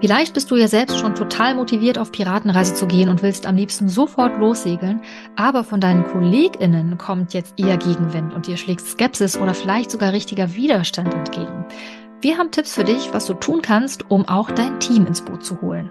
Vielleicht bist du ja selbst schon total motiviert, auf Piratenreise zu gehen und willst am liebsten sofort lossegeln, aber von deinen KollegInnen kommt jetzt eher Gegenwind und dir schlägt Skepsis oder vielleicht sogar richtiger Widerstand entgegen. Wir haben Tipps für dich, was du tun kannst, um auch dein Team ins Boot zu holen.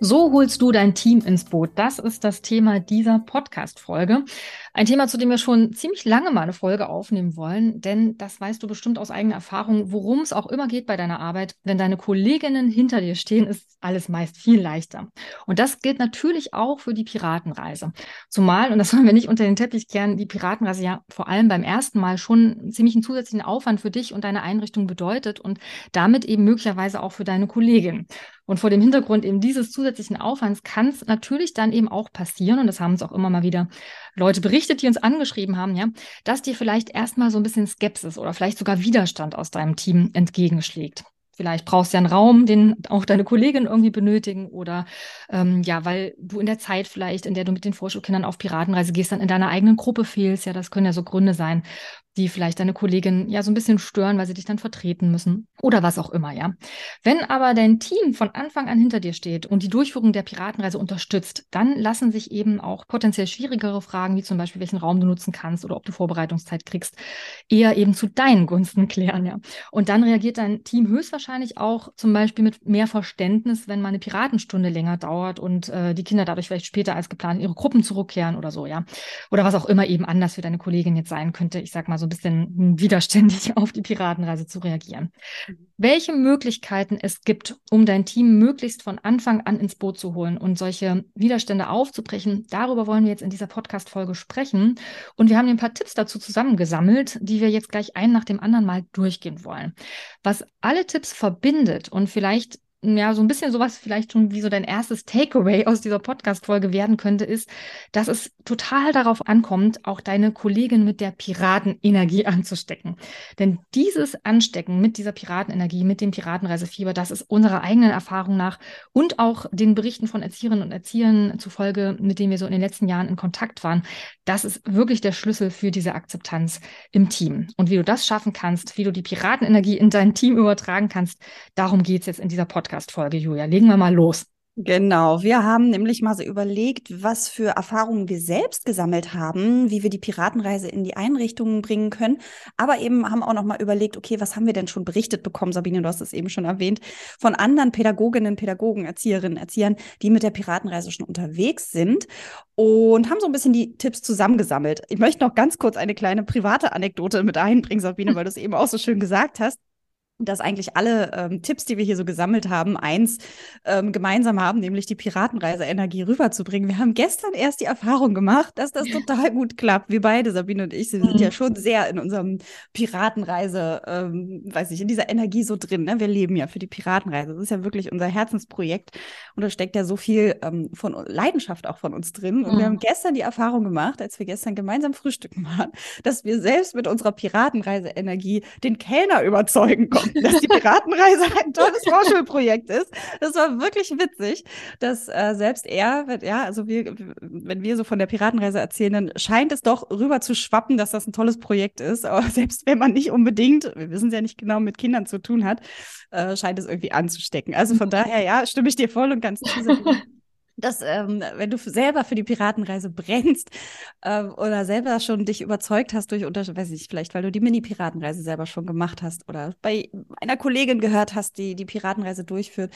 So holst du dein Team ins Boot. Das ist das Thema dieser Podcast-Folge. Ein Thema, zu dem wir schon ziemlich lange mal eine Folge aufnehmen wollen, denn das weißt du bestimmt aus eigener Erfahrung, worum es auch immer geht bei deiner Arbeit. Wenn deine Kolleginnen hinter dir stehen, ist alles meist viel leichter. Und das gilt natürlich auch für die Piratenreise. Zumal, und das wollen wir nicht unter den Teppich kehren, die Piratenreise ja vor allem beim ersten Mal schon ziemlich einen zusätzlichen Aufwand für dich und deine Einrichtung bedeutet und damit eben möglicherweise auch für deine Kollegin. Und vor dem Hintergrund eben dieses zusätzlichen Aufwands kann es natürlich dann eben auch passieren, und das haben uns auch immer mal wieder Leute berichtet, die uns angeschrieben haben, ja, dass dir vielleicht erstmal so ein bisschen Skepsis oder vielleicht sogar Widerstand aus deinem Team entgegenschlägt. Vielleicht brauchst du ja einen Raum, den auch deine Kolleginnen irgendwie benötigen oder ähm, ja, weil du in der Zeit vielleicht, in der du mit den Vorschulkindern auf Piratenreise gehst, dann in deiner eigenen Gruppe fehlst. Ja, das können ja so Gründe sein die vielleicht deine Kollegin ja so ein bisschen stören, weil sie dich dann vertreten müssen oder was auch immer, ja. Wenn aber dein Team von Anfang an hinter dir steht und die Durchführung der Piratenreise unterstützt, dann lassen sich eben auch potenziell schwierigere Fragen, wie zum Beispiel welchen Raum du nutzen kannst oder ob du Vorbereitungszeit kriegst, eher eben zu deinen Gunsten klären, ja. Und dann reagiert dein Team höchstwahrscheinlich auch zum Beispiel mit mehr Verständnis, wenn mal eine Piratenstunde länger dauert und äh, die Kinder dadurch vielleicht später als geplant in ihre Gruppen zurückkehren oder so, ja. Oder was auch immer eben anders für deine Kollegin jetzt sein könnte. Ich sag mal so ein bisschen widerständig auf die Piratenreise zu reagieren. Mhm. Welche Möglichkeiten es gibt, um dein Team möglichst von Anfang an ins Boot zu holen und solche Widerstände aufzubrechen, darüber wollen wir jetzt in dieser Podcast-Folge sprechen. Und wir haben ein paar Tipps dazu zusammengesammelt, die wir jetzt gleich einen nach dem anderen mal durchgehen wollen. Was alle Tipps verbindet und vielleicht ja, so ein bisschen sowas vielleicht schon wie so dein erstes Takeaway aus dieser Podcast-Folge werden könnte, ist, dass es total darauf ankommt, auch deine Kollegin mit der Piratenenergie anzustecken. Denn dieses Anstecken mit dieser Piratenenergie, mit dem Piratenreisefieber, das ist unserer eigenen Erfahrung nach und auch den Berichten von Erzieherinnen und Erziehern zufolge, mit denen wir so in den letzten Jahren in Kontakt waren, das ist wirklich der Schlüssel für diese Akzeptanz im Team. Und wie du das schaffen kannst, wie du die Piratenenergie in dein Team übertragen kannst, darum geht es jetzt in dieser Podcast Podcast-Folge, Julia. Legen wir mal los. Genau, wir haben nämlich mal so überlegt, was für Erfahrungen wir selbst gesammelt haben, wie wir die Piratenreise in die Einrichtungen bringen können, aber eben haben auch noch mal überlegt, okay, was haben wir denn schon berichtet bekommen, Sabine, du hast es eben schon erwähnt, von anderen Pädagoginnen, Pädagogen, Erzieherinnen, Erziehern, die mit der Piratenreise schon unterwegs sind und haben so ein bisschen die Tipps zusammengesammelt. Ich möchte noch ganz kurz eine kleine private Anekdote mit einbringen, Sabine, weil du es eben auch so schön gesagt hast dass eigentlich alle ähm, Tipps, die wir hier so gesammelt haben, eins ähm, gemeinsam haben, nämlich die Piratenreise-Energie rüberzubringen. Wir haben gestern erst die Erfahrung gemacht, dass das total gut klappt. Wir beide, Sabine und ich, sind mhm. ja schon sehr in unserem Piratenreise, ähm, weiß ich, in dieser Energie so drin. Ne? Wir leben ja für die Piratenreise. Das ist ja wirklich unser Herzensprojekt und da steckt ja so viel ähm, von Leidenschaft auch von uns drin. Und mhm. wir haben gestern die Erfahrung gemacht, als wir gestern gemeinsam frühstücken waren, dass wir selbst mit unserer Piratenreise-Energie den Kellner überzeugen konnten dass die Piratenreise ein tolles Vorschulprojekt ist. Das war wirklich witzig, dass äh, selbst er, ja, also wir, wenn wir so von der Piratenreise erzählen, dann scheint es doch rüber zu schwappen, dass das ein tolles Projekt ist. Aber selbst wenn man nicht unbedingt, wir wissen es ja nicht genau, mit Kindern zu tun hat, äh, scheint es irgendwie anzustecken. Also von daher, ja, stimme ich dir voll und ganz zu dass ähm, wenn du selber für die Piratenreise brennst ähm, oder selber schon dich überzeugt hast durch unter weiß ich vielleicht weil du die Mini Piratenreise selber schon gemacht hast oder bei einer Kollegin gehört hast die die Piratenreise durchführt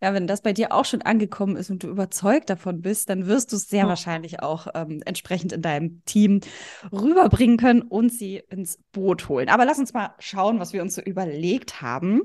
ja wenn das bei dir auch schon angekommen ist und du überzeugt davon bist dann wirst du es sehr oh. wahrscheinlich auch ähm, entsprechend in deinem Team rüberbringen können und sie ins Boot holen aber lass uns mal schauen was wir uns so überlegt haben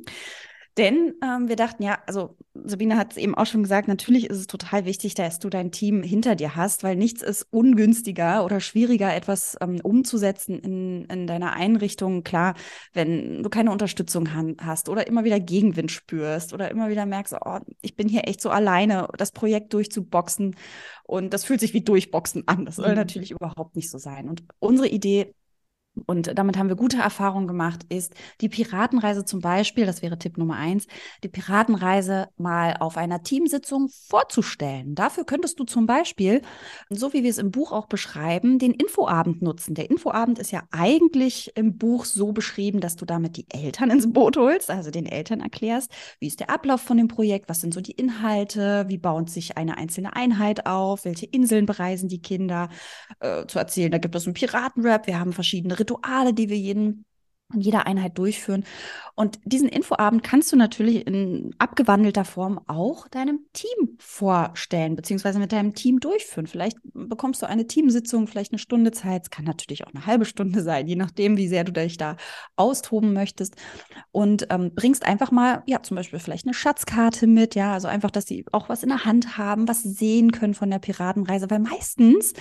Denn ähm, wir dachten, ja, also Sabine hat es eben auch schon gesagt, natürlich ist es total wichtig, dass du dein Team hinter dir hast, weil nichts ist ungünstiger oder schwieriger, etwas ähm, umzusetzen in, in deiner Einrichtung. Klar, wenn du keine Unterstützung hast oder immer wieder Gegenwind spürst oder immer wieder merkst, oh, ich bin hier echt so alleine, das Projekt durchzuboxen. Und das fühlt sich wie Durchboxen an. Das soll mhm. natürlich überhaupt nicht so sein. Und unsere Idee und damit haben wir gute Erfahrungen gemacht, ist die Piratenreise zum Beispiel, das wäre Tipp Nummer eins, die Piratenreise mal auf einer Teamsitzung vorzustellen. Dafür könntest du zum Beispiel, so wie wir es im Buch auch beschreiben, den Infoabend nutzen. Der Infoabend ist ja eigentlich im Buch so beschrieben, dass du damit die Eltern ins Boot holst, also den Eltern erklärst, wie ist der Ablauf von dem Projekt, was sind so die Inhalte, wie baut sich eine einzelne Einheit auf, welche Inseln bereisen die Kinder, äh, zu erzählen, da gibt es einen Piratenrap, wir haben verschiedene Rituale, die wir jeden in jeder Einheit durchführen. Und diesen Infoabend kannst du natürlich in abgewandelter Form auch deinem Team vorstellen, beziehungsweise mit deinem Team durchführen. Vielleicht bekommst du eine Teamsitzung, vielleicht eine Stunde Zeit. Es kann natürlich auch eine halbe Stunde sein, je nachdem, wie sehr du dich da austoben möchtest. Und ähm, bringst einfach mal, ja, zum Beispiel vielleicht eine Schatzkarte mit, ja, also einfach, dass sie auch was in der Hand haben, was sehen können von der Piratenreise, weil meistens,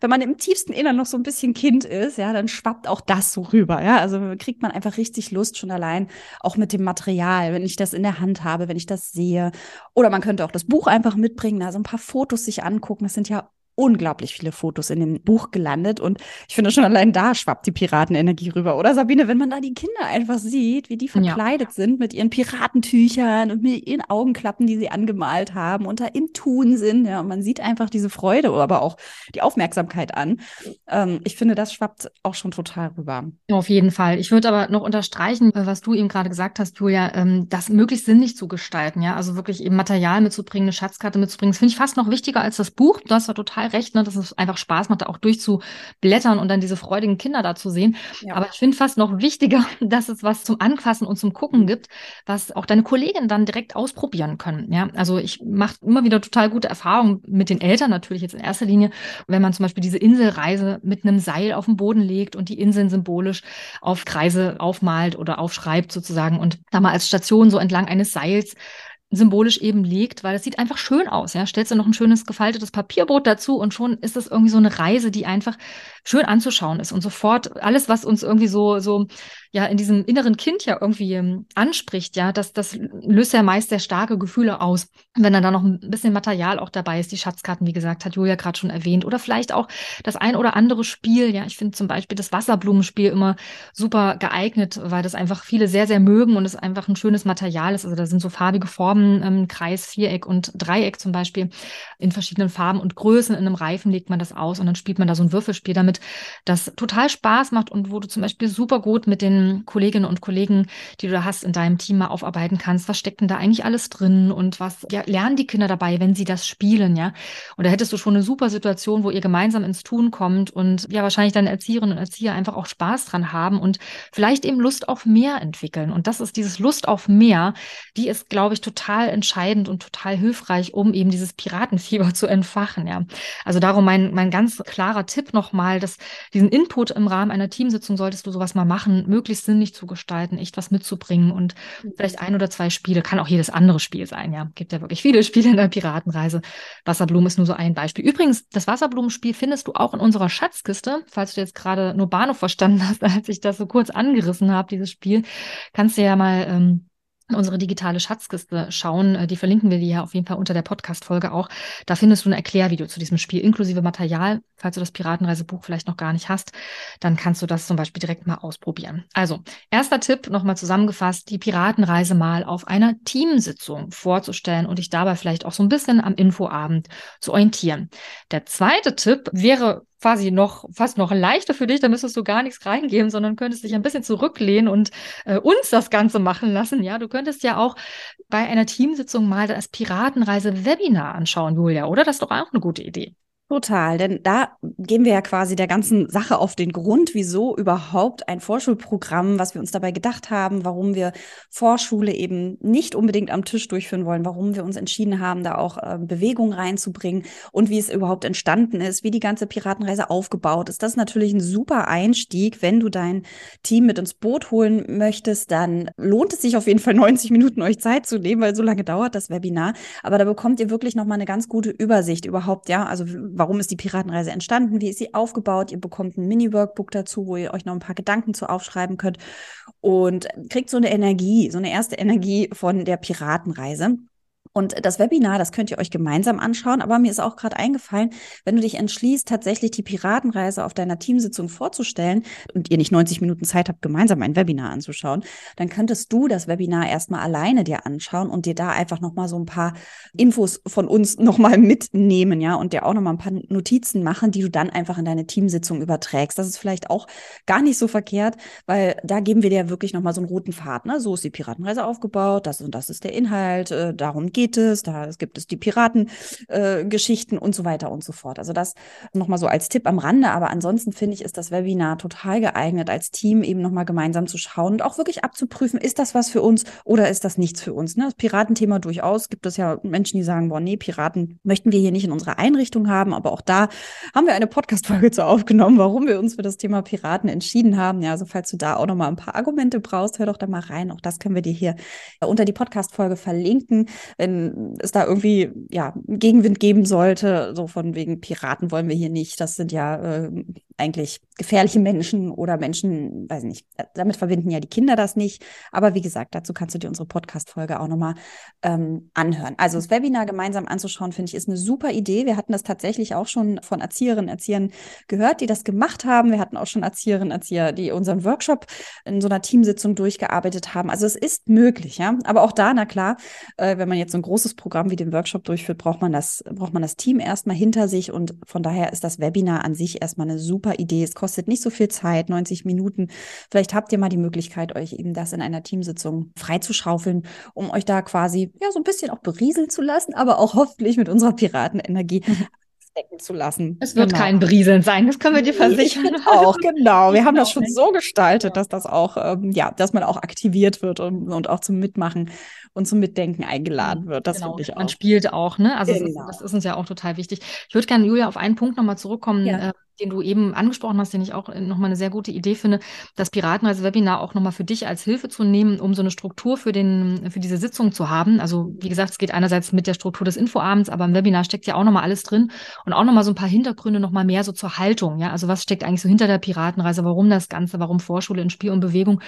wenn man im tiefsten Innern noch so ein bisschen Kind ist, ja, dann schwappt auch das so rüber, ja, also kriegt man einfach richtig Lust schon allein auch mit dem Material, wenn ich das in der Hand habe, wenn ich das sehe. Oder man könnte auch das Buch einfach mitbringen, also ein paar Fotos sich angucken. Das sind ja unglaublich viele Fotos in dem Buch gelandet und ich finde schon allein da schwappt die Piratenenergie rüber. Oder Sabine, wenn man da die Kinder einfach sieht, wie die verkleidet ja. sind mit ihren Piratentüchern und mit ihren Augenklappen, die sie angemalt haben und da im Tun sind, ja, und man sieht einfach diese Freude, aber auch die Aufmerksamkeit an. Ähm, ich finde, das schwappt auch schon total rüber. Auf jeden Fall. Ich würde aber noch unterstreichen, was du eben gerade gesagt hast, Julia, ähm, das möglichst sinnlich zu gestalten, ja, also wirklich eben Material mitzubringen, eine Schatzkarte mitzubringen. Das finde ich fast noch wichtiger als das Buch. Du hast ja total recht, ne, dass es einfach Spaß macht, da auch durchzublättern und dann diese freudigen Kinder da zu sehen. Ja. Aber ich finde fast noch wichtiger, dass es was zum Anfassen und zum Gucken gibt, was auch deine Kolleginnen dann direkt ausprobieren können. Ja, also ich mache immer wieder total gute Erfahrungen mit den Eltern natürlich jetzt in erster Linie, wenn man zum Beispiel diese Inselreise mit einem Seil auf den Boden legt und die Inseln symbolisch auf Kreise aufmalt oder aufschreibt sozusagen und da mal als Station so entlang eines Seils symbolisch eben liegt, weil es sieht einfach schön aus. Ja, stellst du noch ein schönes gefaltetes Papierbrot dazu und schon ist es irgendwie so eine Reise, die einfach schön anzuschauen ist und sofort alles, was uns irgendwie so, so, ja, in diesem inneren Kind ja irgendwie ähm, anspricht, ja, das, das löst ja meist sehr starke Gefühle aus. Wenn dann da noch ein bisschen Material auch dabei ist, die Schatzkarten, wie gesagt, hat Julia gerade schon erwähnt, oder vielleicht auch das ein oder andere Spiel, ja, ich finde zum Beispiel das Wasserblumenspiel immer super geeignet, weil das einfach viele sehr, sehr mögen und es einfach ein schönes Material ist. Also da sind so farbige Formen, ähm, Kreis, Viereck und Dreieck zum Beispiel in verschiedenen Farben und Größen. In einem Reifen legt man das aus und dann spielt man da so ein Würfelspiel damit das total Spaß macht und wo du zum Beispiel super gut mit den Kolleginnen und Kollegen, die du da hast, in deinem Team mal aufarbeiten kannst. Was steckt denn da eigentlich alles drin und was ja, lernen die Kinder dabei, wenn sie das spielen, ja? Und da hättest du schon eine super Situation, wo ihr gemeinsam ins Tun kommt und ja, wahrscheinlich deine Erzieherinnen und Erzieher einfach auch Spaß dran haben und vielleicht eben Lust auf mehr entwickeln. Und das ist dieses Lust auf mehr, die ist, glaube ich, total entscheidend und total hilfreich, um eben dieses Piratenfieber zu entfachen, ja. Also darum mein, mein ganz klarer Tipp nochmal, dass diesen Input im Rahmen einer Teamsitzung solltest du sowas mal machen, möglichst sinnlich zu gestalten, echt was mitzubringen und mhm. vielleicht ein oder zwei Spiele, kann auch jedes andere Spiel sein, ja. Gibt ja wirklich viele Spiele in der Piratenreise. Wasserblumen ist nur so ein Beispiel. Übrigens, das Wasserblumenspiel findest du auch in unserer Schatzkiste, falls du jetzt gerade nur Bahnhof verstanden hast, als ich das so kurz angerissen habe, dieses Spiel, kannst du ja mal ähm, unsere digitale Schatzkiste schauen. Äh, die verlinken wir dir ja auf jeden Fall unter der Podcast-Folge auch. Da findest du ein Erklärvideo zu diesem Spiel inklusive Material. Falls du das Piratenreisebuch vielleicht noch gar nicht hast, dann kannst du das zum Beispiel direkt mal ausprobieren. Also, erster Tipp, nochmal zusammengefasst, die Piratenreise mal auf einer Teamsitzung vorzustellen und dich dabei vielleicht auch so ein bisschen am Infoabend zu orientieren. Der zweite Tipp wäre quasi noch fast noch leichter für dich, da müsstest du gar nichts reingeben, sondern könntest dich ein bisschen zurücklehnen und äh, uns das Ganze machen lassen. Ja, du könntest ja auch bei einer Teamsitzung mal das Piratenreise-Webinar anschauen, Julia, oder? Das ist doch auch eine gute Idee. Total, denn da gehen wir ja quasi der ganzen Sache auf den Grund, wieso überhaupt ein Vorschulprogramm, was wir uns dabei gedacht haben, warum wir Vorschule eben nicht unbedingt am Tisch durchführen wollen, warum wir uns entschieden haben, da auch äh, Bewegung reinzubringen und wie es überhaupt entstanden ist, wie die ganze Piratenreise aufgebaut ist. Das ist natürlich ein super Einstieg. Wenn du dein Team mit ins Boot holen möchtest, dann lohnt es sich auf jeden Fall 90 Minuten euch Zeit zu nehmen, weil so lange dauert das Webinar. Aber da bekommt ihr wirklich nochmal eine ganz gute Übersicht überhaupt, ja, also warum ist die Piratenreise entstanden, wie ist sie aufgebaut. Ihr bekommt ein Mini-Workbook dazu, wo ihr euch noch ein paar Gedanken zu aufschreiben könnt und kriegt so eine Energie, so eine erste Energie von der Piratenreise. Und das Webinar, das könnt ihr euch gemeinsam anschauen. Aber mir ist auch gerade eingefallen, wenn du dich entschließt, tatsächlich die Piratenreise auf deiner Teamsitzung vorzustellen und ihr nicht 90 Minuten Zeit habt, gemeinsam ein Webinar anzuschauen, dann könntest du das Webinar erstmal alleine dir anschauen und dir da einfach nochmal so ein paar Infos von uns nochmal mitnehmen, ja, und dir auch nochmal ein paar Notizen machen, die du dann einfach in deine Teamsitzung überträgst. Das ist vielleicht auch gar nicht so verkehrt, weil da geben wir dir wirklich nochmal so einen roten Faden. Ne? So ist die Piratenreise aufgebaut, das und das ist der Inhalt, äh, darum geht geht es, da gibt es die Piratengeschichten äh, und so weiter und so fort. Also das nochmal so als Tipp am Rande, aber ansonsten finde ich, ist das Webinar total geeignet, als Team eben nochmal gemeinsam zu schauen und auch wirklich abzuprüfen, ist das was für uns oder ist das nichts für uns? Ne? Das Piratenthema durchaus gibt es ja Menschen, die sagen, boah, nee, Piraten möchten wir hier nicht in unserer Einrichtung haben, aber auch da haben wir eine Podcast-Folge zu aufgenommen, warum wir uns für das Thema Piraten entschieden haben. Ja, also falls du da auch nochmal ein paar Argumente brauchst, hör doch da mal rein. Auch das können wir dir hier unter die Podcast-Folge verlinken. Wenn wenn es da irgendwie ja Gegenwind geben sollte, so von wegen Piraten wollen wir hier nicht. Das sind ja äh, eigentlich gefährliche Menschen oder Menschen, weiß nicht, damit verbinden ja die Kinder das nicht. Aber wie gesagt, dazu kannst du dir unsere Podcast-Folge auch nochmal ähm, anhören. Also das Webinar gemeinsam anzuschauen, finde ich, ist eine super Idee. Wir hatten das tatsächlich auch schon von Erzieherinnen, Erziehern gehört, die das gemacht haben. Wir hatten auch schon Erzieherinnen, Erzieher, die unseren Workshop in so einer Teamsitzung durchgearbeitet haben. Also es ist möglich, ja. Aber auch da, na klar, äh, wenn man jetzt so ein großes Programm wie den Workshop durchführt, braucht man das, braucht man das Team erstmal hinter sich und von daher ist das Webinar an sich erstmal eine super Idee. Es kostet nicht so viel Zeit, 90 Minuten. Vielleicht habt ihr mal die Möglichkeit, euch eben das in einer Teamsitzung freizuschaufeln, um euch da quasi ja so ein bisschen auch berieseln zu lassen, aber auch hoffentlich mit unserer Piratenenergie stecken zu lassen. Es wird genau. kein Brieseln sein, das können wir dir versichern. auch, genau. Wir haben das schon so gestaltet, dass das auch, ähm, ja, dass man auch aktiviert wird und, und auch zum Mitmachen und zum Mitdenken eingeladen wird. Das genau. finde ich auch. Man spielt auch, ne? Also genau. das, ist, das, ist, uns ja auch total wichtig. Ich würde gerne, Julia, auf einen Punkt nochmal zurückkommen. Ja. Äh, den du eben angesprochen hast, den ich auch nochmal eine sehr gute Idee finde, das Piratenreise-Webinar auch nochmal für dich als Hilfe zu nehmen, um so eine Struktur für, den, für diese Sitzung zu haben. Also wie gesagt, es geht einerseits mit der Struktur des Infoabends, aber im Webinar steckt ja auch nochmal alles drin und auch nochmal so ein paar Hintergründe nochmal mehr so zur Haltung. Ja, also was steckt eigentlich so hinter der Piratenreise? Warum das Ganze? Warum Vorschule in Spiel und Bewegung?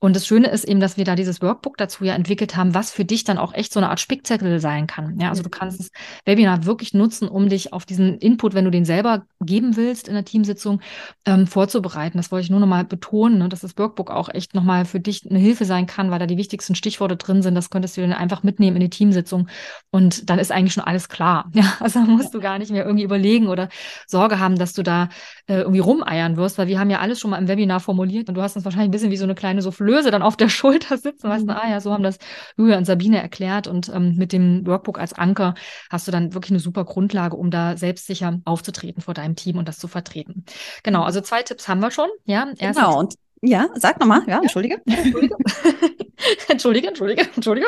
Und das Schöne ist eben, dass wir da dieses Workbook dazu ja entwickelt haben, was für dich dann auch echt so eine Art Spickzettel sein kann. Ja, also du kannst das Webinar wirklich nutzen, um dich auf diesen Input, wenn du den selber geben willst in der Teamsitzung, ähm, vorzubereiten. Das wollte ich nur nochmal betonen, ne, dass das Workbook auch echt nochmal für dich eine Hilfe sein kann, weil da die wichtigsten Stichworte drin sind. Das könntest du dann einfach mitnehmen in die Teamsitzung und dann ist eigentlich schon alles klar. Ja, also musst du gar nicht mehr irgendwie überlegen oder Sorge haben, dass du da äh, irgendwie rumeiern wirst, weil wir haben ja alles schon mal im Webinar formuliert und du hast uns wahrscheinlich ein bisschen wie so eine kleine Soufflöse dann auf der Schulter sitzen, mhm. weißt du, ah ja, so haben das Julia und Sabine erklärt und ähm, mit dem Workbook als Anker hast du dann wirklich eine super Grundlage, um da selbstsicher aufzutreten vor deinem Team und das zu vertreten. Genau, also zwei Tipps haben wir schon. Ja, genau, und ja, sag nochmal, ja, entschuldige. Entschuldige. entschuldige, entschuldige, entschuldige.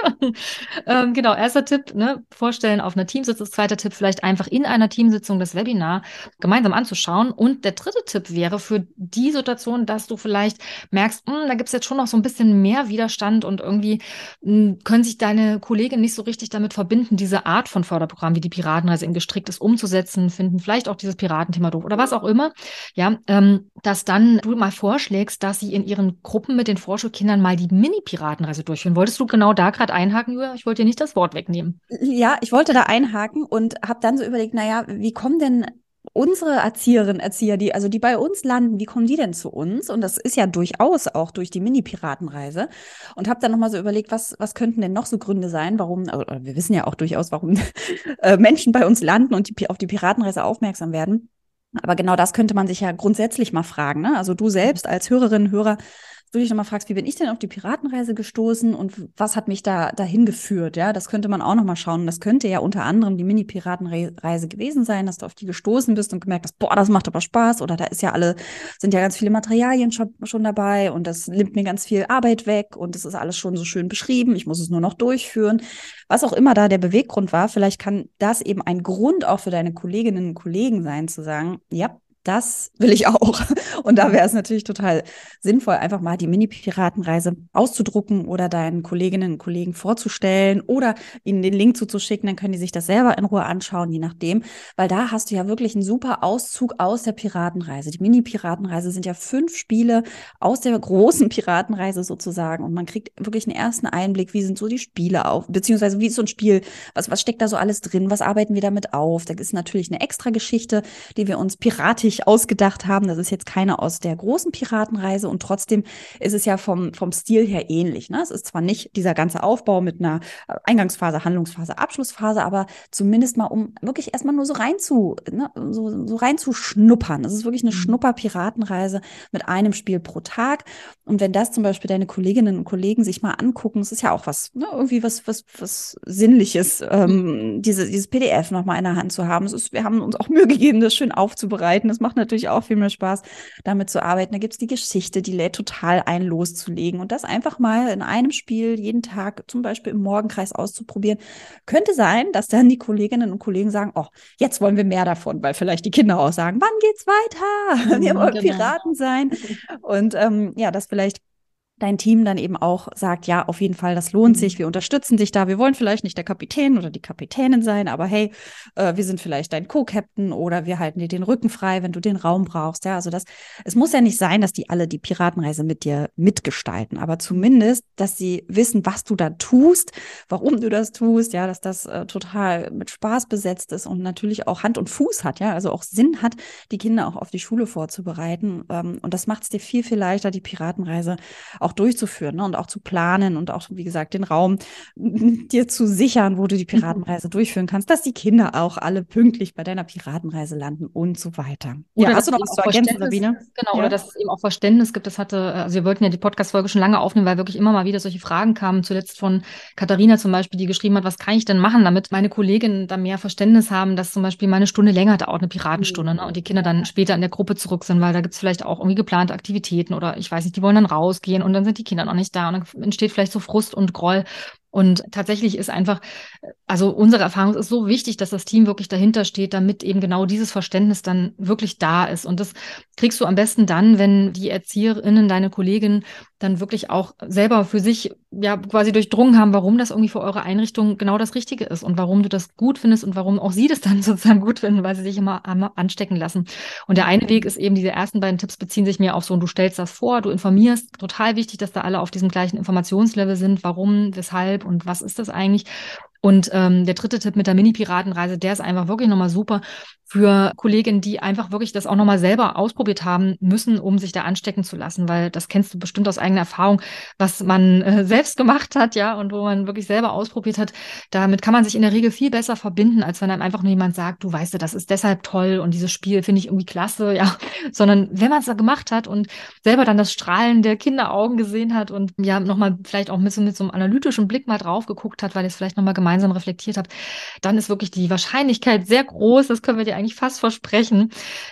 Ähm, genau, erster Tipp, ne, vorstellen auf einer Teamsitzung. Zweiter Tipp, vielleicht einfach in einer Teamsitzung das Webinar gemeinsam anzuschauen. Und der dritte Tipp wäre für die Situation, dass du vielleicht merkst, mh, hm, da gibt's jetzt schon noch so ein bisschen mehr Widerstand und irgendwie mh, hm, können sich deine Kollegen nicht so richtig damit verbinden, diese Art von Förderprogramm wie die Piratenreise in gestricktes umzusetzen, finden vielleicht auch dieses Piratenthema doof oder was auch immer. Ja, ähm, dass dann du mal vorschlägst, dass sie in ihren Gruppen mit den Vorschulkindern mal die Mini-Piratenreise durchführen. Wolltest du genau da gerade einhaken, Julia? Ich wollte dir nicht das Wort wegnehmen. Ja, ich wollte da einhaken und habe dann so überlegt, naja, wie kommen denn unsere Erzieherinnen, Erzieher, die, also die bei uns landen, wie kommen die denn zu uns? Und das ist ja durchaus auch durch die Mini-Piratenreise. Und habe dann nochmal so überlegt, was, was könnten denn noch so Gründe sein, warum, wir wissen ja auch durchaus, warum äh, Menschen bei uns landen und die, auf die Piratenreise aufmerksam werden. Aber genau das könnte man sich ja grundsätzlich mal fragen. Ne? Also du selbst als Hörerin, Hörer, du dich nochmal fragst, wie bin ich denn auf die Piratenreise gestoßen und was hat mich da dahin geführt? Ja, das könnte man auch nochmal schauen. Das könnte ja unter anderem die Mini-Piratenreise gewesen sein, dass du auf die gestoßen bist und gemerkt hast, boah, das macht aber Spaß oder da ist ja alle, sind ja ganz viele Materialien schon, schon dabei und das nimmt mir ganz viel Arbeit weg und es ist alles schon so schön beschrieben. Ich muss es nur noch durchführen. Was auch immer da der Beweggrund war, vielleicht kann das eben ein Grund auch für deine Kolleginnen und Kollegen sein, zu sagen, ja, das will ich auch. Und da wäre es natürlich total sinnvoll, einfach mal die Mini-Piratenreise auszudrucken oder deinen Kolleginnen und Kollegen vorzustellen oder ihnen den Link zuzuschicken. Dann können die sich das selber in Ruhe anschauen, je nachdem. Weil da hast du ja wirklich einen super Auszug aus der Piratenreise. Die Mini-Piratenreise sind ja fünf Spiele aus der großen Piratenreise sozusagen. Und man kriegt wirklich einen ersten Einblick, wie sind so die Spiele auf, beziehungsweise wie ist so ein Spiel, was, was steckt da so alles drin, was arbeiten wir damit auf. Da ist natürlich eine extra Geschichte, die wir uns piratisch sich ausgedacht haben. Das ist jetzt keine aus der großen Piratenreise und trotzdem ist es ja vom, vom Stil her ähnlich. Ne? Es ist zwar nicht dieser ganze Aufbau mit einer Eingangsphase, Handlungsphase, Abschlussphase, aber zumindest mal, um wirklich erstmal nur so rein zu, ne, so, so rein zu schnuppern. Es ist wirklich eine mhm. Schnupper-Piratenreise mit einem Spiel pro Tag. Und wenn das zum Beispiel deine Kolleginnen und Kollegen sich mal angucken, es ist ja auch was, ne, irgendwie was, was, was Sinnliches, ähm, mhm. diese, dieses PDF nochmal in der Hand zu haben. Es ist, wir haben uns auch Mühe gegeben, das schön aufzubereiten. Das macht natürlich auch viel mehr Spaß, damit zu arbeiten. Da gibt es die Geschichte, die lädt total ein, loszulegen. Und das einfach mal in einem Spiel jeden Tag, zum Beispiel im Morgenkreis auszuprobieren, könnte sein, dass dann die Kolleginnen und Kollegen sagen, oh, jetzt wollen wir mehr davon, weil vielleicht die Kinder auch sagen, wann geht's weiter? Mhm, wir wollen genau. Piraten sein. Und ähm, ja, das vielleicht dein Team dann eben auch sagt, ja, auf jeden Fall, das lohnt sich, mhm. wir unterstützen dich da. Wir wollen vielleicht nicht der Kapitän oder die Kapitänin sein, aber hey, äh, wir sind vielleicht dein Co-Captain oder wir halten dir den Rücken frei, wenn du den Raum brauchst. Ja, also das, es muss ja nicht sein, dass die alle die Piratenreise mit dir mitgestalten, aber zumindest, dass sie wissen, was du da tust, warum du das tust, ja, dass das äh, total mit Spaß besetzt ist und natürlich auch Hand und Fuß hat, ja, also auch Sinn hat, die Kinder auch auf die Schule vorzubereiten. Ähm, und das macht es dir viel, viel leichter, die Piratenreise auch auch durchzuführen ne? und auch zu planen und auch, wie gesagt, den Raum dir zu sichern, wo du die Piratenreise mhm. durchführen kannst, dass die Kinder auch alle pünktlich bei deiner Piratenreise landen und so weiter. Oder ja, hast du noch was zu ergänzen, Sabine? Genau, ja. oder dass es eben auch Verständnis gibt. Das hatte, also wir wollten ja die Podcast-Folge schon lange aufnehmen, weil wirklich immer mal wieder solche Fragen kamen. Zuletzt von Katharina zum Beispiel, die geschrieben hat, was kann ich denn machen, damit meine Kolleginnen da mehr Verständnis haben, dass zum Beispiel meine Stunde länger dauert, eine Piratenstunde, ne? und die Kinder dann später in der Gruppe zurück sind, weil da gibt es vielleicht auch irgendwie geplante Aktivitäten oder ich weiß nicht, die wollen dann rausgehen und dann sind die Kinder noch nicht da und dann entsteht vielleicht so Frust und Groll. Und tatsächlich ist einfach, also unsere Erfahrung ist so wichtig, dass das Team wirklich dahinter steht, damit eben genau dieses Verständnis dann wirklich da ist. Und das kriegst du am besten dann, wenn die Erzieherinnen, deine Kolleginnen dann wirklich auch selber für sich ja quasi durchdrungen haben, warum das irgendwie für eure Einrichtung genau das Richtige ist und warum du das gut findest und warum auch sie das dann sozusagen gut finden, weil sie sich immer anstecken lassen. Und der eine Weg ist eben, diese ersten beiden Tipps beziehen sich mehr auf so, und du stellst das vor, du informierst, total wichtig, dass da alle auf diesem gleichen Informationslevel sind, warum, weshalb, und was ist das eigentlich? Und ähm, der dritte Tipp mit der Mini-Piratenreise, der ist einfach wirklich nochmal super, für Kolleginnen, die einfach wirklich das auch nochmal selber ausprobiert haben müssen, um sich da anstecken zu lassen, weil das kennst du bestimmt aus eigener Erfahrung, was man äh, selbst gemacht hat, ja, und wo man wirklich selber ausprobiert hat. Damit kann man sich in der Regel viel besser verbinden, als wenn einem einfach nur jemand sagt, du weißt das ist deshalb toll und dieses Spiel finde ich irgendwie klasse, ja, sondern wenn man es da gemacht hat und selber dann das Strahlen der Kinderaugen gesehen hat und ja, nochmal vielleicht auch mit so, mit so einem analytischen Blick mal drauf geguckt hat, weil es vielleicht nochmal gemeinsam reflektiert habt, dann ist wirklich die Wahrscheinlichkeit sehr groß, das können wir dir eigentlich fast versprechen,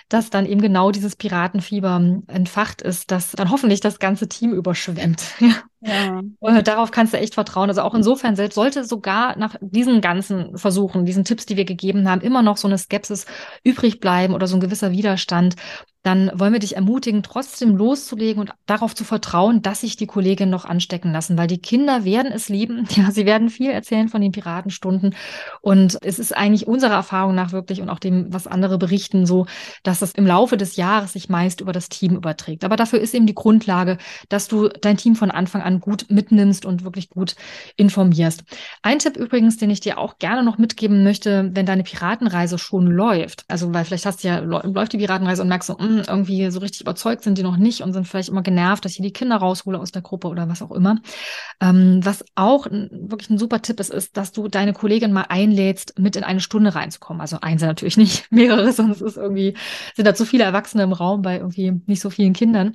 dass dann eben genau dieses Piratenfieber entfacht ist, das dann hoffentlich das ganze Team überschwemmt. Ja. Und darauf kannst du echt vertrauen. Also auch insofern, selbst sollte sogar nach diesen ganzen Versuchen, diesen Tipps, die wir gegeben haben, immer noch so eine Skepsis übrig bleiben oder so ein gewisser Widerstand, dann wollen wir dich ermutigen, trotzdem loszulegen und darauf zu vertrauen, dass sich die Kolleginnen noch anstecken lassen, weil die Kinder werden es lieben. Ja, sie werden viel erzählen von den Piratenstunden. Und es ist eigentlich unserer Erfahrung nach wirklich und auch dem, was andere berichten, so, dass es im Laufe des Jahres sich meist über das Team überträgt. Aber dafür ist eben die Grundlage, dass du dein Team von Anfang an gut mitnimmst und wirklich gut informierst. Ein Tipp übrigens, den ich dir auch gerne noch mitgeben möchte, wenn deine Piratenreise schon läuft, also weil vielleicht hast du ja, läuft die Piratenreise und merkst so, hm, irgendwie so richtig überzeugt sind die noch nicht und sind vielleicht immer genervt, dass ich die Kinder raushole aus der Gruppe oder was auch immer. Ähm, was auch wirklich ein super Tipp ist, ist, dass du deine Kollegin mal einlädst, mit in eine Stunde reinzukommen. Also eins natürlich nicht, mehrere, sonst ist irgendwie, sind da zu viele Erwachsene im Raum bei irgendwie nicht so vielen Kindern.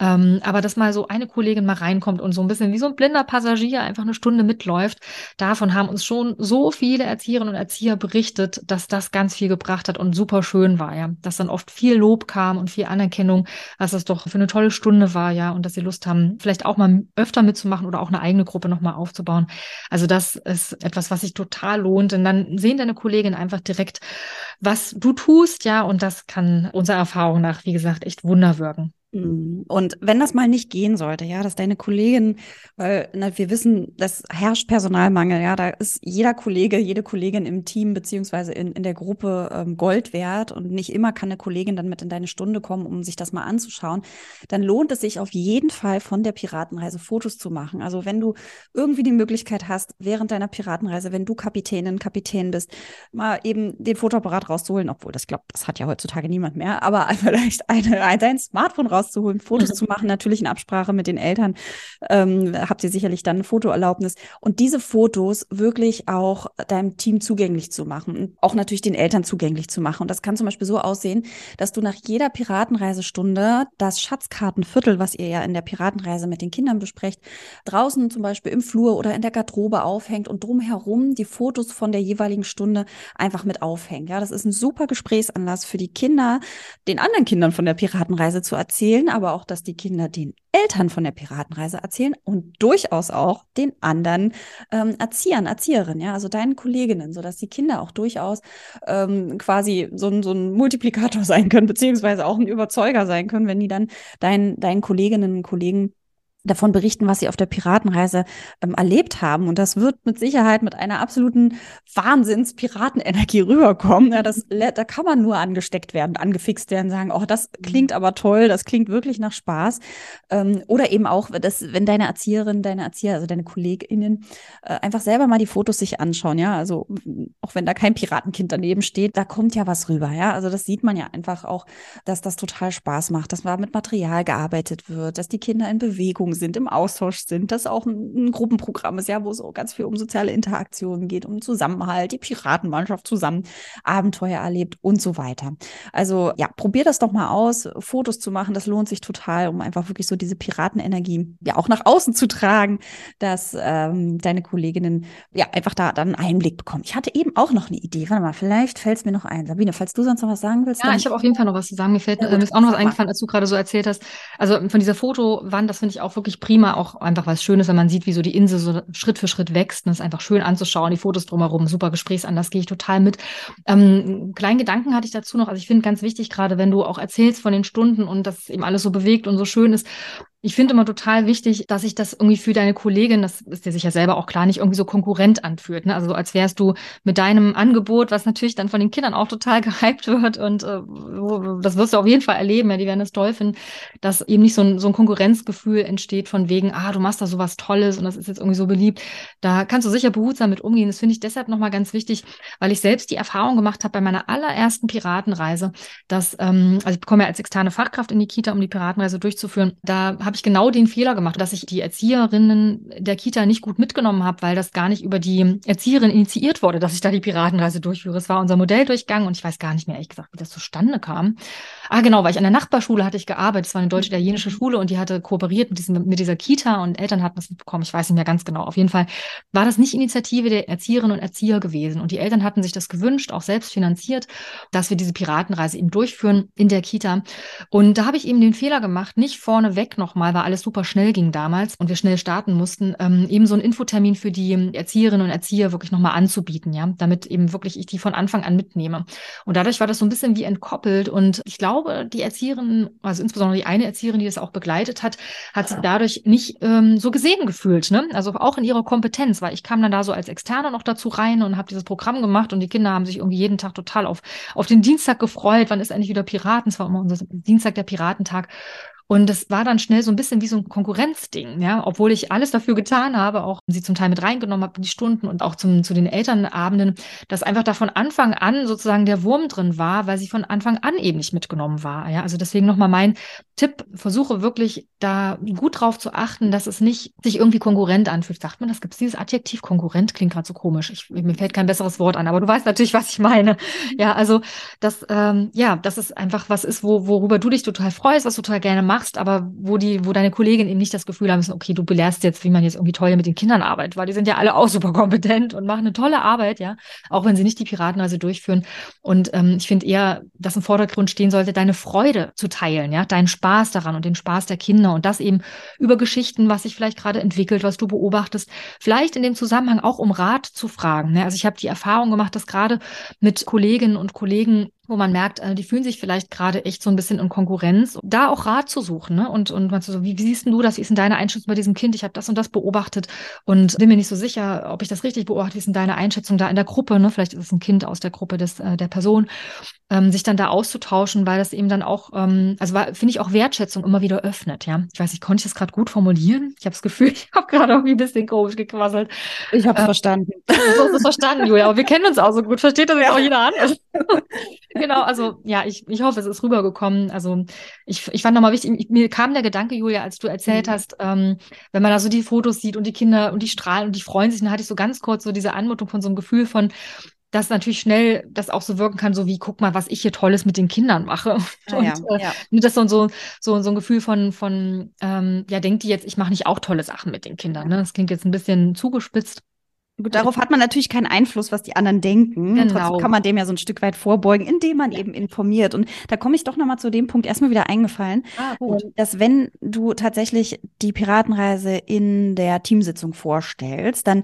Ähm, aber dass mal so eine Kollegin mal reinkommt und so ein bisschen wie so ein blinder Passagier einfach eine Stunde mitläuft, davon haben uns schon so viele Erzieherinnen und Erzieher berichtet, dass das ganz viel gebracht hat und super schön war, ja. Dass dann oft viel Lob kam und viel Anerkennung, was das doch für eine tolle Stunde war, ja, und dass sie Lust haben, vielleicht auch mal öfter mitzumachen oder auch eine eigene Gruppe nochmal aufzubauen. Also das ist etwas, was sich total lohnt. Und dann sehen deine Kolleginnen einfach direkt, was du tust, ja, und das kann unserer Erfahrung nach, wie gesagt, echt Wunder wirken. Mhm. Und wenn das mal nicht gehen sollte, ja, dass deine Kollegin, weil na, wir wissen, das herrscht Personalmangel, ja, da ist jeder Kollege, jede Kollegin im Team beziehungsweise in, in der Gruppe ähm, Gold wert und nicht immer kann eine Kollegin dann mit in deine Stunde kommen, um sich das mal anzuschauen, dann lohnt es sich auf jeden Fall von der Piratenreise Fotos zu machen. Also wenn du irgendwie die Möglichkeit hast, während deiner Piratenreise, wenn du Kapitänin, Kapitän bist, mal eben den Fotoapparat rauszuholen, obwohl das glaubt, das hat ja heutzutage niemand mehr, aber vielleicht eine, dein Smartphone raus rauszuholen, Fotos zu machen, natürlich in Absprache mit den Eltern. Ähm, habt ihr sicherlich dann eine Fotoerlaubnis. Und diese Fotos wirklich auch deinem Team zugänglich zu machen und auch natürlich den Eltern zugänglich zu machen. Und das kann zum Beispiel so aussehen, dass du nach jeder Piratenreisestunde das Schatzkartenviertel, was ihr ja in der Piratenreise mit den Kindern besprecht, draußen zum Beispiel im Flur oder in der Garderobe aufhängt und drumherum die Fotos von der jeweiligen Stunde einfach mit aufhängt. Ja, das ist ein super Gesprächsanlass für die Kinder, den anderen Kindern von der Piratenreise zu erzählen erzählen, aber auch, dass die Kinder den Eltern von der Piratenreise erzählen und durchaus auch den anderen ähm, Erziehern, Erzieherinnen, ja, also deinen Kolleginnen, sodass die Kinder auch durchaus ähm, quasi so ein, so ein Multiplikator sein können, beziehungsweise auch ein Überzeuger sein können, wenn die dann deinen, deinen Kolleginnen und Kollegen davon berichten, was sie auf der Piratenreise ähm, erlebt haben. Und das wird mit Sicherheit mit einer absoluten Wahnsinns-Piratenenergie rüberkommen. Ja, das, da kann man nur angesteckt werden, angefixt werden, sagen, oh, das klingt aber toll, das klingt wirklich nach Spaß. Ähm, oder eben auch, dass, wenn deine Erzieherin, deine Erzieher, also deine KollegInnen, äh, einfach selber mal die Fotos sich anschauen, ja. Also auch wenn da kein Piratenkind daneben steht, da kommt ja was rüber, ja. Also das sieht man ja einfach auch, dass das total Spaß macht, dass da mit Material gearbeitet wird, dass die Kinder in Bewegung Beziehung sind, im Austausch sind, dass auch ein, ein Gruppenprogramm ist, ja, wo es auch ganz viel um soziale Interaktionen geht, um Zusammenhalt, die Piratenmannschaft zusammen Abenteuer erlebt und so weiter. Also ja, probier das doch mal aus, Fotos zu machen, das lohnt sich total, um einfach wirklich so diese Piratenenergie ja auch nach außen zu tragen, dass ähm, deine Kolleginnen ja einfach da dann einen Einblick bekommen. Ich hatte eben auch noch eine Idee. Warte mal, vielleicht fällt es mir noch ein. Sabine, falls du sonst noch was sagen willst. Ja, ich habe auf jeden Fall noch was zu sagen. Mir fällt ja, mir ist auch noch was eingefallen, als du gerade so erzählt hast. Also von dieser Fotowand, das finde ich auch wirklich wirklich prima, auch einfach was Schönes, wenn man sieht, wie so die Insel so Schritt für Schritt wächst. Und es ist einfach schön anzuschauen, die Fotos drumherum, super Gesprächsanlass, gehe ich total mit. Ähm, kleinen Gedanken hatte ich dazu noch, also ich finde ganz wichtig, gerade wenn du auch erzählst von den Stunden und dass eben alles so bewegt und so schön ist, ich finde immer total wichtig, dass sich das irgendwie für deine Kollegin, das ist dir sicher selber auch klar, nicht irgendwie so konkurrent anfühlt. Ne? Also so als wärst du mit deinem Angebot, was natürlich dann von den Kindern auch total gehypt wird und äh, das wirst du auf jeden Fall erleben, ja, die werden es toll finden, dass eben nicht so ein, so ein Konkurrenzgefühl entsteht von wegen, ah, du machst da so was Tolles und das ist jetzt irgendwie so beliebt. Da kannst du sicher behutsam mit umgehen. Das finde ich deshalb nochmal ganz wichtig, weil ich selbst die Erfahrung gemacht habe bei meiner allerersten Piratenreise, dass, ähm, also ich komme ja als externe Fachkraft in die Kita, um die Piratenreise durchzuführen. Da habe ich genau den Fehler gemacht, dass ich die Erzieherinnen der Kita nicht gut mitgenommen habe, weil das gar nicht über die Erzieherin initiiert wurde, dass ich da die Piratenreise durchführe. Es war unser Modelldurchgang und ich weiß gar nicht mehr, ehrlich gesagt, wie das zustande kam. Ah, genau, weil ich an der Nachbarschule hatte ich gearbeitet. Es war eine deutsch-italienische mhm. Schule und die hatte kooperiert mit, diesem, mit dieser Kita und Eltern hatten das mitbekommen. Ich weiß nicht mehr ganz genau. Auf jeden Fall war das nicht Initiative der Erzieherinnen und Erzieher gewesen. Und die Eltern hatten sich das gewünscht, auch selbst finanziert, dass wir diese Piratenreise eben durchführen in der Kita. Und da habe ich eben den Fehler gemacht, nicht vorneweg nochmal mal, weil alles super schnell ging damals und wir schnell starten mussten, ähm, eben so einen Infotermin für die Erzieherinnen und Erzieher wirklich nochmal anzubieten, ja, damit eben wirklich ich die von Anfang an mitnehme. Und dadurch war das so ein bisschen wie entkoppelt und ich glaube, die Erzieherin, also insbesondere die eine Erzieherin, die das auch begleitet hat, hat sich dadurch nicht ähm, so gesehen gefühlt, ne? Also auch in ihrer Kompetenz, weil ich kam dann da so als Externe noch dazu rein und habe dieses Programm gemacht und die Kinder haben sich irgendwie jeden Tag total auf, auf den Dienstag gefreut. Wann ist eigentlich wieder Piraten? Es war immer unser Dienstag der Piratentag. Und es war dann schnell so ein bisschen wie so ein Konkurrenzding, ja, obwohl ich alles dafür getan habe, auch sie zum Teil mit reingenommen habe in die Stunden und auch zum, zu den Elternabenden, dass einfach da von Anfang an sozusagen der Wurm drin war, weil sie von Anfang an eben nicht mitgenommen war. Ja, also deswegen nochmal mein Tipp, versuche wirklich da gut drauf zu achten, dass es nicht sich irgendwie Konkurrent anfühlt. Sagt man, das gibt es dieses Adjektiv Konkurrent, klingt gerade so komisch. Ich, mir fällt kein besseres Wort an, aber du weißt natürlich, was ich meine. Ja, also das, ähm, ja, das ist einfach was ist, wo, worüber du dich total freust, was du total gerne machst, aber wo die, wo deine Kolleginnen eben nicht das Gefühl haben müssen, okay, du belehrst jetzt, wie man jetzt irgendwie toll mit den Kindern arbeitet, weil die sind ja alle auch super kompetent und machen eine tolle Arbeit, ja, auch wenn sie nicht die Piratenreise durchführen. Und ähm, ich finde eher, dass im Vordergrund stehen sollte, deine Freude zu teilen, ja, deinen Spaß daran und den Spaß der Kinder und das eben über Geschichten, was sich vielleicht gerade entwickelt, was du beobachtest, vielleicht in dem Zusammenhang auch um Rat zu fragen. Ne? Also ich habe die Erfahrung gemacht, dass gerade mit Kolleginnen und Kollegen wo man merkt, äh, die fühlen sich vielleicht gerade echt so ein bisschen in Konkurrenz, da auch Rat zu suchen. Ne? Und, und man so, wie, wie siehst du das? Wie ist denn deine Einschätzung bei diesem Kind? Ich habe das und das beobachtet und bin mir nicht so sicher, ob ich das richtig beobachte. Wie ist denn deine Einschätzung da in der Gruppe? Ne? Vielleicht ist es ein Kind aus der Gruppe des, äh, der Person ähm, sich dann da auszutauschen, weil das eben dann auch, ähm, also finde ich auch Wertschätzung immer wieder öffnet, ja. Ich weiß nicht, konnte ich das gerade gut formulieren? Ich habe das Gefühl, ich habe gerade irgendwie ein bisschen komisch gequasselt. Ich habe es ähm, verstanden. Du hast es verstanden, Julia, aber wir kennen uns auch so gut. Versteht das ja auch jeder anders? genau, also ja, ich, ich hoffe, es ist rübergekommen. Also ich, ich fand nochmal wichtig, mir kam der Gedanke, Julia, als du erzählt mhm. hast, ähm, wenn man da so die Fotos sieht und die Kinder und die strahlen und die freuen sich, dann hatte ich so ganz kurz so diese Anmutung von so einem Gefühl von, dass natürlich schnell das auch so wirken kann, so wie, guck mal, was ich hier Tolles mit den Kindern mache. Ah, und, ja, äh, ja. das so, so, so, so ein Gefühl von, von ähm, ja, denkt die jetzt, ich mache nicht auch tolle Sachen mit den Kindern. Ne? Das klingt jetzt ein bisschen zugespitzt. Gut, darauf hat man natürlich keinen Einfluss, was die anderen denken. Genau. Trotzdem kann man dem ja so ein Stück weit vorbeugen, indem man ja. eben informiert. Und da komme ich doch nochmal zu dem Punkt erstmal wieder eingefallen, ah. Ähm, dass wenn du tatsächlich die Piratenreise in der Teamsitzung vorstellst, dann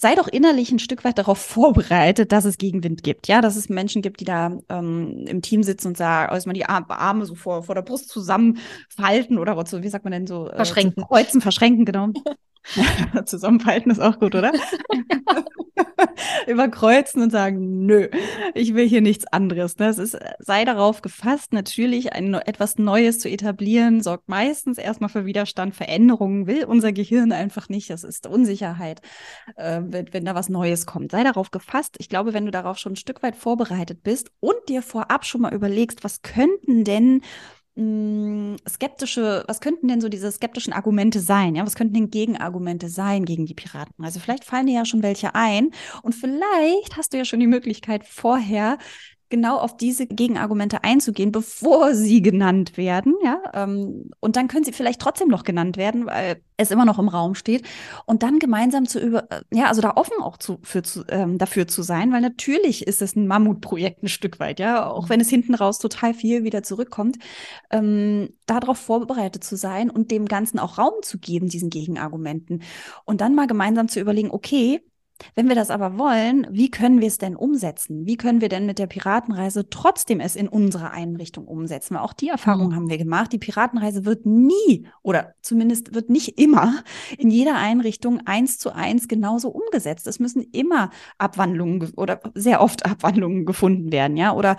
sei doch innerlich ein Stück weit darauf vorbereitet, dass es Gegenwind gibt. Ja, dass es Menschen gibt, die da ähm, im Team sitzen und sagen, also man die Arme so vor, vor der Brust zusammenfalten oder so, wie sagt man denn so? Äh, verschränken. Kreuzen, verschränken, genau. Zusammenfalten ist auch gut, oder? Überkreuzen und sagen, nö, ich will hier nichts anderes. Ne? ist, sei darauf gefasst, natürlich ein, etwas Neues zu etablieren, sorgt meistens erstmal für Widerstand. Veränderungen will unser Gehirn einfach nicht. Das ist Unsicherheit, äh, wenn, wenn da was Neues kommt. Sei darauf gefasst. Ich glaube, wenn du darauf schon ein Stück weit vorbereitet bist und dir vorab schon mal überlegst, was könnten denn mh, skeptische, was könnten denn so diese skeptischen Argumente sein? Ja, was könnten denn Gegenargumente sein gegen die Piraten? Also vielleicht fallen dir ja schon welche ein und vielleicht hast du ja schon die Möglichkeit vorher genau auf diese Gegenargumente einzugehen, bevor sie genannt werden, ja. Ähm, und dann können sie vielleicht trotzdem noch genannt werden, weil es immer noch im Raum steht. Und dann gemeinsam zu über, ja, also da offen auch zu, für, zu, ähm, dafür zu sein, weil natürlich ist es ein Mammutprojekt ein Stück weit, ja, auch mhm. wenn es hinten raus total viel wieder zurückkommt, ähm, darauf vorbereitet zu sein und dem Ganzen auch Raum zu geben, diesen Gegenargumenten. Und dann mal gemeinsam zu überlegen, okay, wenn wir das aber wollen, wie können wir es denn umsetzen? Wie können wir denn mit der Piratenreise trotzdem es in unserer Einrichtung umsetzen? Weil auch die Erfahrung mhm. haben wir gemacht. Die Piratenreise wird nie oder zumindest wird nicht immer in jeder Einrichtung eins zu eins genauso umgesetzt. Es müssen immer Abwandlungen oder sehr oft Abwandlungen gefunden werden, ja, oder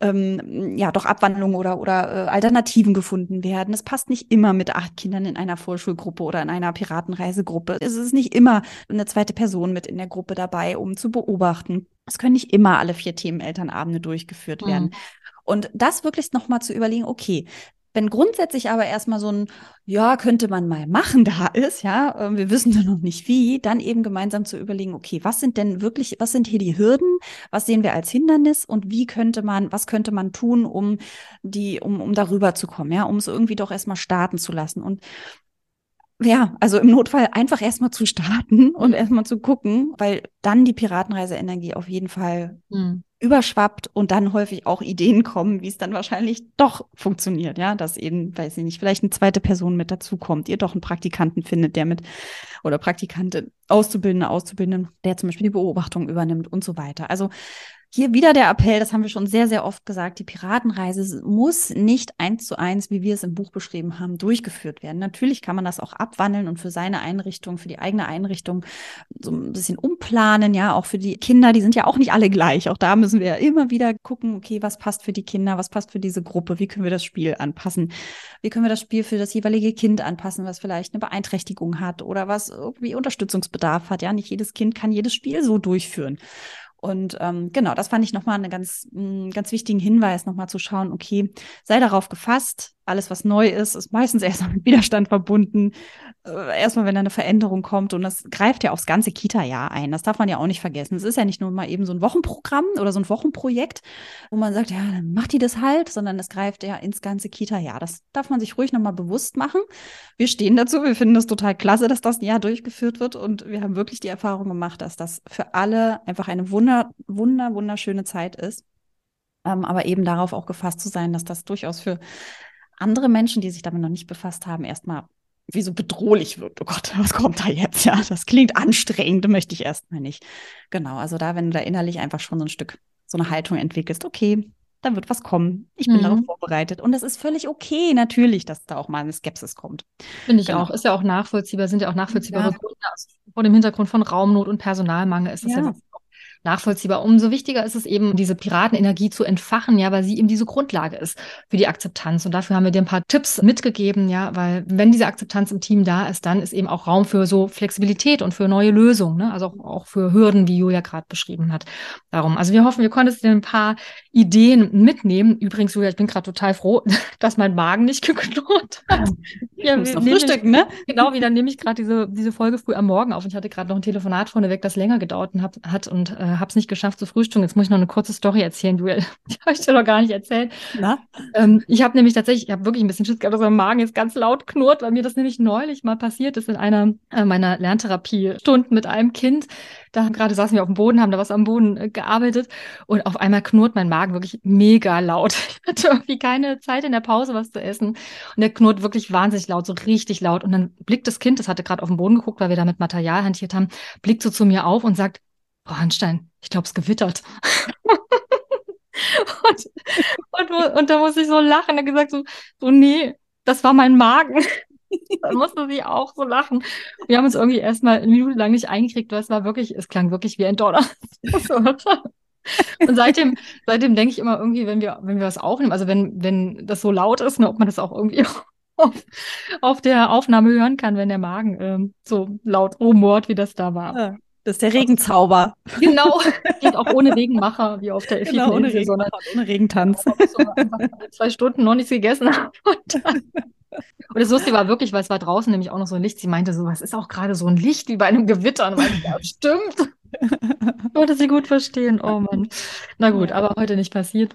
ähm, ja, doch Abwandlungen oder oder äh, Alternativen gefunden werden. Es passt nicht immer mit acht Kindern in einer Vorschulgruppe oder in einer Piratenreisegruppe. Es ist nicht immer eine zweite Person mit in der Gruppe dabei, um zu beobachten. Es können nicht immer alle vier Themen Elternabende durchgeführt werden. Mhm. Und das wirklich nochmal zu überlegen, okay, wenn grundsätzlich aber erstmal so ein, ja, könnte man mal machen da ist, ja, ähm, wir wissen ja noch nicht wie, dann eben gemeinsam zu überlegen, okay, was sind denn wirklich, was sind hier die Hürden, was sehen wir als Hindernis und wie könnte man, was könnte man tun, um die, um, um darüber zu kommen, ja, um es irgendwie doch erstmal starten zu lassen. Und ja, also im Notfall einfach erstmal zu starten und mhm. erstmal zu gucken, weil dann die Piratenreise-Energie auf jeden Fall mhm. überschwappt und dann häufig auch Ideen kommen, wie es dann wahrscheinlich doch funktioniert, ja, dass eben, weiß ich nicht, vielleicht eine zweite Person mit dazukommt, ihr doch einen Praktikanten findet, der mit oder Praktikantin, Auszubildende, Auszubildenden, der zum Beispiel die Beobachtung übernimmt und so weiter. Also Hier wieder der Appell, das haben wir schon sehr, sehr oft gesagt, die Piratenreise muss nicht eins zu eins, wie wir es im Buch beschrieben haben, durchgeführt werden. Natürlich kann man das auch abwandeln und für seine Einrichtung, für die eigene Einrichtung so ein bisschen umplanen, ja, auch für die Kinder, die sind ja auch nicht alle gleich. Auch da müssen wir ja immer wieder gucken, okay, was passt für die Kinder, was passt für diese Gruppe, wie können wir das Spiel anpassen, wie können wir das Spiel für das jeweilige Kind anpassen, was vielleicht eine Beeinträchtigung hat oder was irgendwie Unterstützungsbedarf hat. Ja, nicht jedes Kind kann jedes Spiel so durchführen. Und ähm, genau, das fand ich nochmal einen ganz, einen ganz wichtigen Hinweis, nochmal zu schauen, okay, sei darauf gefasst, alles, was neu ist, ist meistens erst mit Widerstand verbunden. Äh, erstmal, wenn da eine Veränderung kommt. Und das greift ja aufs ganze Kita-Jahr ein. Das darf man ja auch nicht vergessen. Es ist ja nicht nur mal eben so ein Wochenprogramm oder so ein Wochenprojekt, wo man sagt, ja, dann macht die das halt, sondern es greift ja ins ganze Kita-Jahr. Das darf man sich ruhig nochmal bewusst machen. Wir stehen dazu. Wir finden das total klasse, dass das ein Jahr durchgeführt wird. Und wir haben wirklich die Erfahrung gemacht, dass das für alle einfach eine wunder, wunder, wunderschöne Zeit ist. Ähm, aber eben darauf auch gefasst zu sein, dass das durchaus für andere Menschen, die sich damit noch nicht befasst haben, erstmal wie so bedrohlich wird. Oh Gott, was kommt da jetzt? Ja, das klingt anstrengend, möchte ich erstmal nicht. Genau, also da, wenn du da innerlich einfach schon so ein Stück so eine Haltung entwickelst, okay, da wird was kommen. Ich bin mhm. darauf vorbereitet. Und es ist völlig okay, natürlich, dass da auch mal eine Skepsis kommt. Finde ich genau. auch. Ist ja auch nachvollziehbar, sind ja auch nachvollziehbare ja. Gründe. Also vor dem Hintergrund von Raumnot und Personalmangel ist das ja, ja nachvollziehbar. Umso wichtiger ist es eben, diese Piratenenergie zu entfachen, ja, weil sie eben diese Grundlage ist für die Akzeptanz. Und dafür haben wir dir ein paar Tipps mitgegeben, ja, weil wenn diese Akzeptanz im Team da ist, dann ist eben auch Raum für so Flexibilität und für neue Lösungen, ne? also auch, auch für Hürden, wie Julia gerade beschrieben hat. Darum, also wir hoffen, wir konnten dir ein paar Ideen mitnehmen. Übrigens, Julia, ich bin gerade total froh, dass mein Magen nicht geknurrt hat. Ja, wir frühstücken, ne? Genau, wie dann nehme ich gerade diese, diese Folge früh am Morgen auf und ich hatte gerade noch ein Telefonat vorneweg, das länger gedauert hat, hat und äh, habe es nicht geschafft zu frühstücken. Jetzt muss ich noch eine kurze Story erzählen, Duel. Die habe ich dir noch gar nicht erzählt. Na? Ähm, ich habe nämlich tatsächlich, ich habe wirklich ein bisschen Schiss gehabt, dass mein Magen jetzt ganz laut knurrt, weil mir das nämlich neulich mal passiert ist in einer äh, meiner Lerntherapie-Stunden mit einem Kind. Da gerade saßen wir auf dem Boden, haben da was am Boden äh, gearbeitet und auf einmal knurrt mein Magen wirklich mega laut. Ich hatte irgendwie keine Zeit in der Pause was zu essen und der knurrt wirklich wahnsinnig laut, so richtig laut. Und dann blickt das Kind, das hatte gerade auf den Boden geguckt, weil wir da mit Material hantiert haben, blickt so zu mir auf und sagt, Frau Hanstein, ich glaube, es gewittert. und, und, und, da muss ich so lachen. Er gesagt so, so, nee, das war mein Magen. da musste sie auch so lachen. Wir haben uns irgendwie erstmal eine Minute lang nicht eingekriegt, weil es war wirklich, es klang wirklich wie ein Donner. und seitdem, seitdem denke ich immer irgendwie, wenn wir, wenn wir was aufnehmen, also wenn, wenn das so laut ist, ne, ob man das auch irgendwie auf, auf der Aufnahme hören kann, wenn der Magen ähm, so laut rumort, wie das da war. Ja. Das ist der Regenzauber. Genau, geht auch ohne Regenmacher, wie auf der genau, ohne, Regen, sondern ohne Regentanz. Zwei Stunden noch nichts gegessen habe. Und, und das Lustige war wirklich, weil es war draußen nämlich auch noch so ein Licht. Sie meinte so, was ist auch gerade so ein Licht wie bei einem Gewitter? Und meinte, ja, stimmt. Ich wollte sie gut verstehen. Oh Mann. Na gut, aber heute nicht passiert.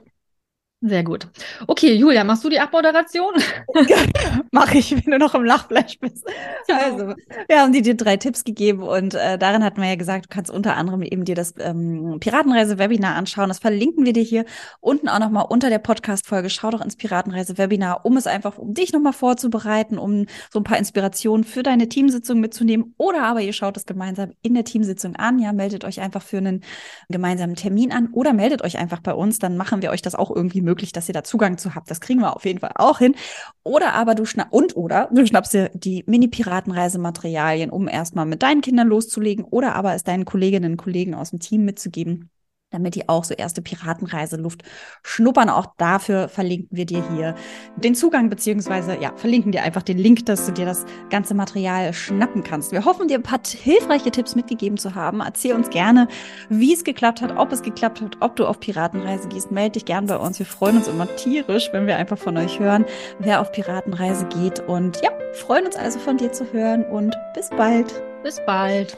Sehr gut. Okay, Julia, machst du die Abmoderation? Mache ich, wenn du noch im Lachfleisch bist. Also, wir haben dir drei Tipps gegeben und äh, darin hatten wir ja gesagt, du kannst unter anderem eben dir das ähm, Piratenreise-Webinar anschauen. Das verlinken wir dir hier unten auch nochmal unter der Podcast-Folge. Schau doch ins Piratenreise-Webinar, um es einfach, um dich nochmal vorzubereiten, um so ein paar Inspirationen für deine Teamsitzung mitzunehmen. Oder aber ihr schaut es gemeinsam in der Teamsitzung an. Ja, meldet euch einfach für einen gemeinsamen Termin an oder meldet euch einfach bei uns. Dann machen wir euch das auch irgendwie möglich, dass ihr da Zugang zu habt. Das kriegen wir auf jeden Fall auch hin. Oder aber du schnapp und oder du schnappst dir die Mini-Piratenreisematerialien, um erstmal mit deinen Kindern loszulegen oder aber es deinen Kolleginnen und Kollegen aus dem Team mitzugeben damit die auch so erste Piratenreiseluft schnuppern. Auch dafür verlinken wir dir hier den Zugang, beziehungsweise ja, verlinken dir einfach den Link, dass du dir das ganze Material schnappen kannst. Wir hoffen, dir ein paar hilfreiche Tipps mitgegeben zu haben. Erzähl uns gerne, wie es geklappt hat, ob es geklappt hat, ob du auf Piratenreise gehst. Meld dich gern bei uns. Wir freuen uns immer tierisch, wenn wir einfach von euch hören, wer auf Piratenreise geht. Und ja, freuen uns also von dir zu hören und bis bald. Bis bald.